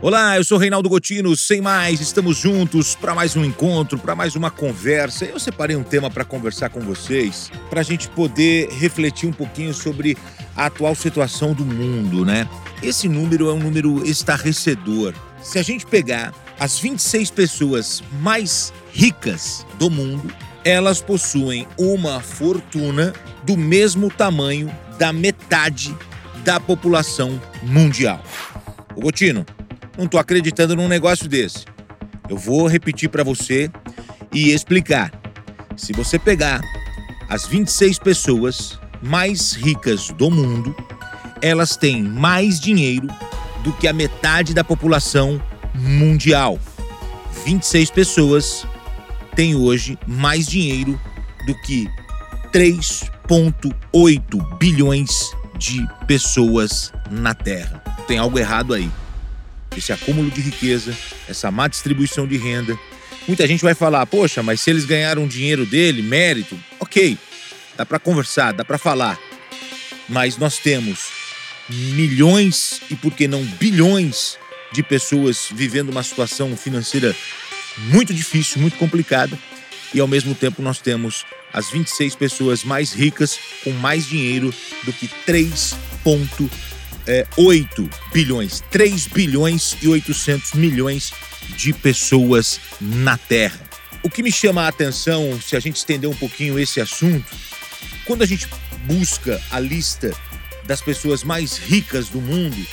Olá, eu sou Reinaldo Gotino, sem mais, estamos juntos para mais um encontro, para mais uma conversa. Eu separei um tema para conversar com vocês, para a gente poder refletir um pouquinho sobre a atual situação do mundo, né? Esse número é um número estarrecedor. Se a gente pegar as 26 pessoas mais ricas do mundo, elas possuem uma fortuna do mesmo tamanho da metade da população mundial. O Gotino, não estou acreditando num negócio desse. Eu vou repetir para você e explicar. Se você pegar as 26 pessoas mais ricas do mundo, elas têm mais dinheiro do que a metade da população mundial. 26 pessoas têm hoje mais dinheiro do que 3,8 bilhões de pessoas na Terra. Tem algo errado aí esse acúmulo de riqueza, essa má distribuição de renda. Muita gente vai falar, poxa, mas se eles ganharam dinheiro dele, mérito, ok, dá para conversar, dá para falar. Mas nós temos milhões e por que não bilhões de pessoas vivendo uma situação financeira muito difícil, muito complicada, e ao mesmo tempo nós temos as 26 pessoas mais ricas com mais dinheiro do que 3,5 é, 8 bilhões, 3 bilhões e 800 milhões de pessoas na Terra. O que me chama a atenção, se a gente estender um pouquinho esse assunto, quando a gente busca a lista das pessoas mais ricas do mundo,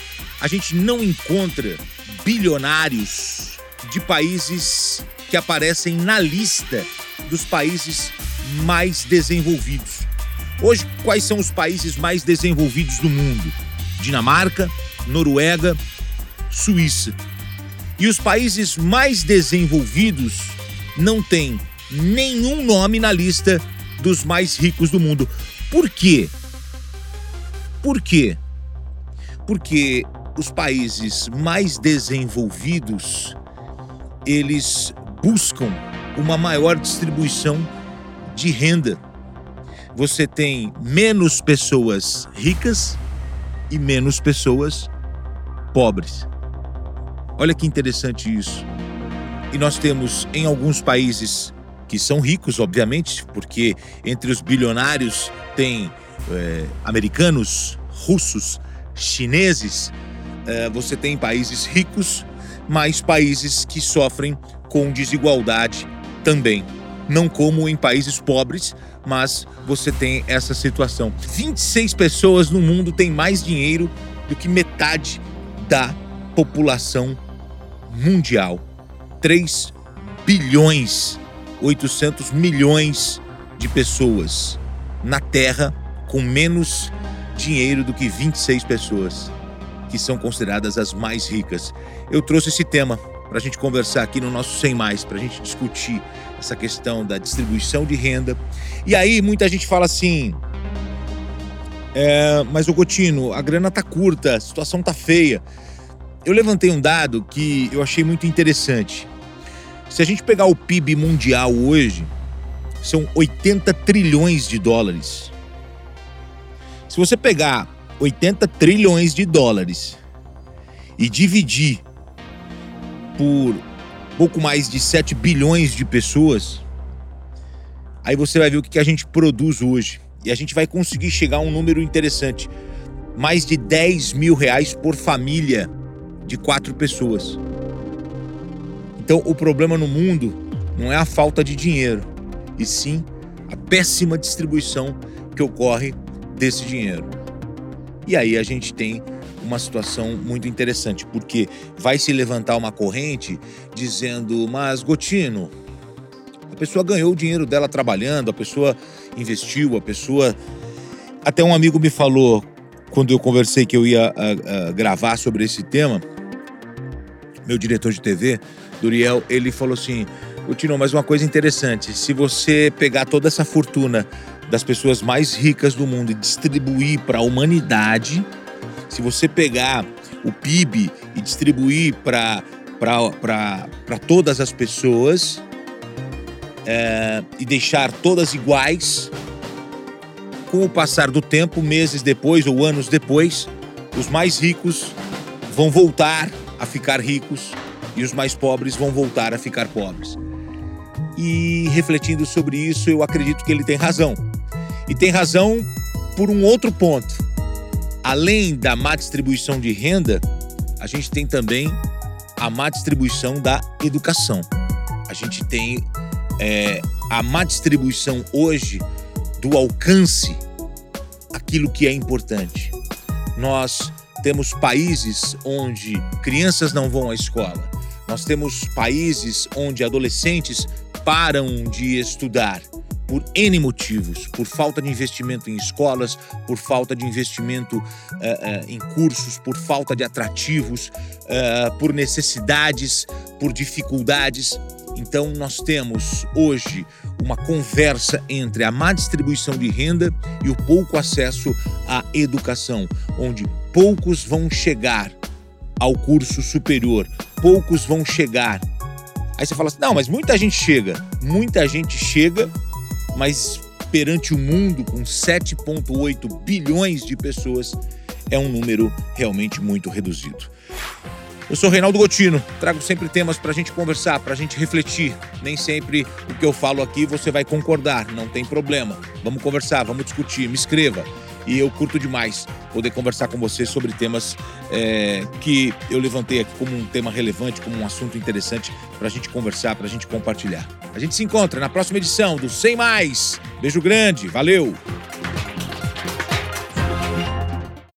a gente não encontra bilionários de países que aparecem na lista dos países mais desenvolvidos. Hoje, quais são os países mais desenvolvidos do mundo? Dinamarca, Noruega, Suíça. E os países mais desenvolvidos não têm nenhum nome na lista dos mais ricos do mundo. Por quê? Por quê? Porque os países mais desenvolvidos eles buscam uma maior distribuição de renda. Você tem menos pessoas ricas e menos pessoas pobres. Olha que interessante isso. E nós temos em alguns países que são ricos, obviamente, porque entre os bilionários tem é, americanos, russos, chineses. É, você tem países ricos, mas países que sofrem com desigualdade também. Não como em países pobres, mas você tem essa situação. 26 pessoas no mundo têm mais dinheiro do que metade da população mundial. 3 bilhões 800 milhões de pessoas na Terra com menos dinheiro do que 26 pessoas que são consideradas as mais ricas. Eu trouxe esse tema para a gente conversar aqui no nosso Sem Mais, para a gente discutir essa questão da distribuição de renda. E aí muita gente fala assim: é, mas o Gotino, a grana tá curta, a situação tá feia. Eu levantei um dado que eu achei muito interessante. Se a gente pegar o PIB mundial hoje, são 80 trilhões de dólares. Se você pegar 80 trilhões de dólares e dividir por pouco mais de 7 bilhões de pessoas, aí você vai ver o que a gente produz hoje. E a gente vai conseguir chegar a um número interessante. Mais de 10 mil reais por família de quatro pessoas. Então o problema no mundo não é a falta de dinheiro, e sim a péssima distribuição que ocorre desse dinheiro. E aí a gente tem uma situação muito interessante, porque vai se levantar uma corrente dizendo: Mas Gotino, a pessoa ganhou o dinheiro dela trabalhando, a pessoa investiu, a pessoa. Até um amigo me falou, quando eu conversei que eu ia a, a, gravar sobre esse tema, meu diretor de TV, Duriel, ele falou assim: Gotino, mas uma coisa interessante, se você pegar toda essa fortuna das pessoas mais ricas do mundo e distribuir para a humanidade, se você pegar o PIB e distribuir para todas as pessoas é, e deixar todas iguais, com o passar do tempo, meses depois ou anos depois, os mais ricos vão voltar a ficar ricos e os mais pobres vão voltar a ficar pobres. E refletindo sobre isso, eu acredito que ele tem razão. E tem razão por um outro ponto. Além da má distribuição de renda, a gente tem também a má distribuição da educação. A gente tem é, a má distribuição hoje do alcance aquilo que é importante. Nós temos países onde crianças não vão à escola. Nós temos países onde adolescentes param de estudar por N motivos, por falta de investimento em escolas, por falta de investimento uh, uh, em cursos, por falta de atrativos, uh, por necessidades, por dificuldades. Então, nós temos hoje uma conversa entre a má distribuição de renda e o pouco acesso à educação, onde poucos vão chegar ao curso superior, poucos vão chegar. Aí você fala assim: não, mas muita gente chega. Muita gente chega mas perante o mundo com 7,8 bilhões de pessoas, é um número realmente muito reduzido. Eu sou Reinaldo Gotino, trago sempre temas para a gente conversar, para a gente refletir. Nem sempre o que eu falo aqui você vai concordar, não tem problema. Vamos conversar, vamos discutir, me escreva e eu curto demais poder conversar com você sobre temas é, que eu levantei aqui como um tema relevante, como um assunto interessante para a gente conversar, para a gente compartilhar. A gente se encontra na próxima edição do Sem Mais. Beijo grande, valeu!